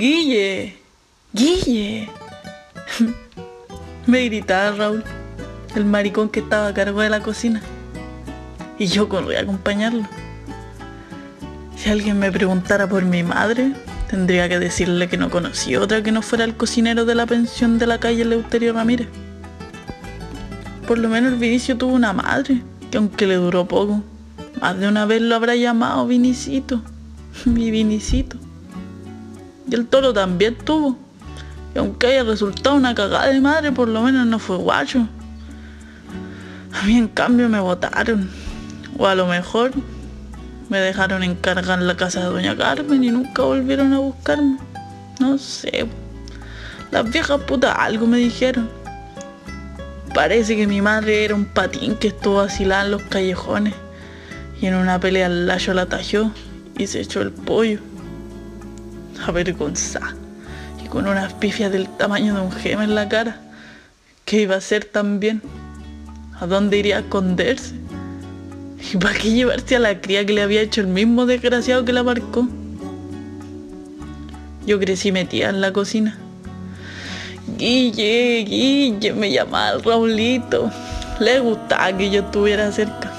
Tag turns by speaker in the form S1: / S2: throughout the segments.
S1: Guille, Guille. Me gritaba Raúl, el maricón que estaba a cargo de la cocina. Y yo corrí a acompañarlo. Si alguien me preguntara por mi madre, tendría que decirle que no conocí otra que no fuera el cocinero de la pensión de la calle Leuterio Ramírez. Por lo menos Vinicio tuvo una madre, que aunque le duró poco, más de una vez lo habrá llamado Vinicito, mi Vinicito. Y el toro también tuvo. Y aunque haya resultado una cagada de madre, por lo menos no fue guacho. A mí en cambio me votaron. O a lo mejor me dejaron encargar la casa de doña Carmen y nunca volvieron a buscarme. No sé. Las viejas putas algo me dijeron. Parece que mi madre era un patín que estuvo asilada en los callejones. Y en una pelea al layo la tajó y se echó el pollo. Avergonzada. Y con unas pifias del tamaño de un gema en la cara. ¿Qué iba a hacer también? ¿A dónde iría a esconderse? ¿Y para qué llevarse a la cría que le había hecho el mismo desgraciado que la marcó? Yo crecí metida en la cocina. Guille, Guille, me llamaba Raulito. Le gustaba que yo estuviera cerca.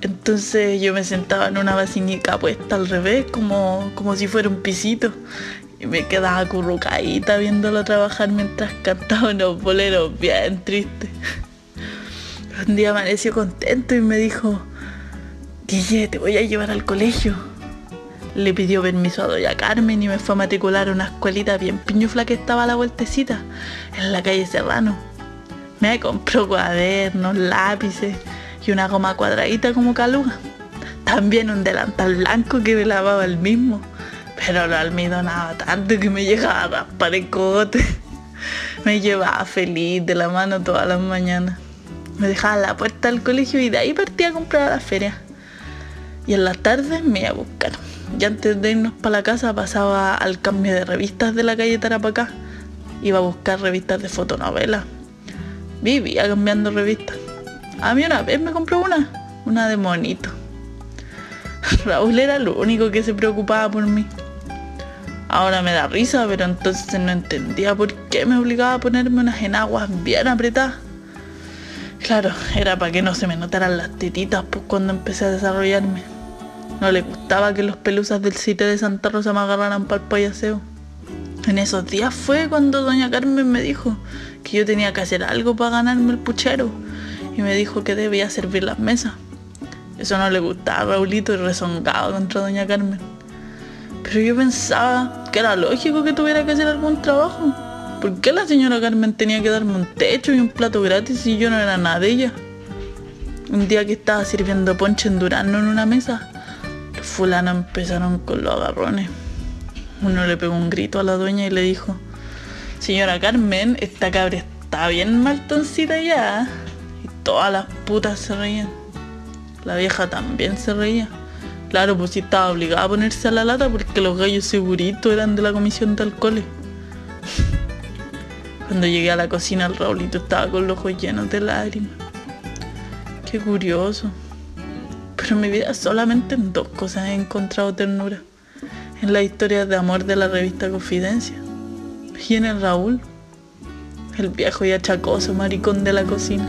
S1: Entonces yo me sentaba en una vacinica puesta al revés, como, como si fuera un pisito. Y me quedaba acurrucadita viéndolo trabajar mientras cantaba unos boleros bien tristes. Un día amaneció contento y me dijo, Guille, te voy a llevar al colegio. Le pidió permiso a doña Carmen y me fue a matricular a una escuelita bien piñufla que estaba a la vueltecita, en la calle Serrano. Me compró cuadernos, lápices y una goma cuadradita como caluga. También un delantal blanco que me lavaba el mismo, pero lo almidonaba tanto que me llegaba a raspar el cogote. Me llevaba feliz de la mano todas las mañanas. Me dejaba en la puerta del colegio y de ahí partía a comprar a la feria. Y en las tardes me iba a buscar. Y antes de irnos para la casa pasaba al cambio de revistas de la calle Tarapacá. Iba a buscar revistas de fotonovelas. Vivía cambiando revistas. A mí una vez me compró una, una de monito. Raúl era el único que se preocupaba por mí. Ahora me da risa, pero entonces no entendía por qué me obligaba a ponerme unas enaguas bien apretadas. Claro, era para que no se me notaran las tetitas pues cuando empecé a desarrollarme. No le gustaba que los pelusas del sitio de Santa Rosa me agarraran para el payaseo. En esos días fue cuando doña Carmen me dijo que yo tenía que hacer algo para ganarme el puchero y me dijo que debía servir las mesas. Eso no le gustaba a Raulito y rezongado contra doña Carmen. Pero yo pensaba que era lógico que tuviera que hacer algún trabajo. ¿Por qué la señora Carmen tenía que darme un techo y un plato gratis si yo no era nada de ella? Un día que estaba sirviendo ponche en Durano en una mesa, los fulanos empezaron con los agarrones. Uno le pegó un grito a la dueña y le dijo, Señora Carmen, esta cabra está bien maltoncita ya. Todas las putas se reían. La vieja también se reía. Claro, pues sí estaba obligada a ponerse a la lata porque los gallos seguritos eran de la comisión de alcoholes. Cuando llegué a la cocina el Raulito estaba con los ojos llenos de lágrimas. Qué curioso. Pero en mi vida solamente en dos cosas he encontrado ternura. En la historia de amor de la revista Confidencia. Y en el Raúl. El viejo y achacoso maricón de la cocina.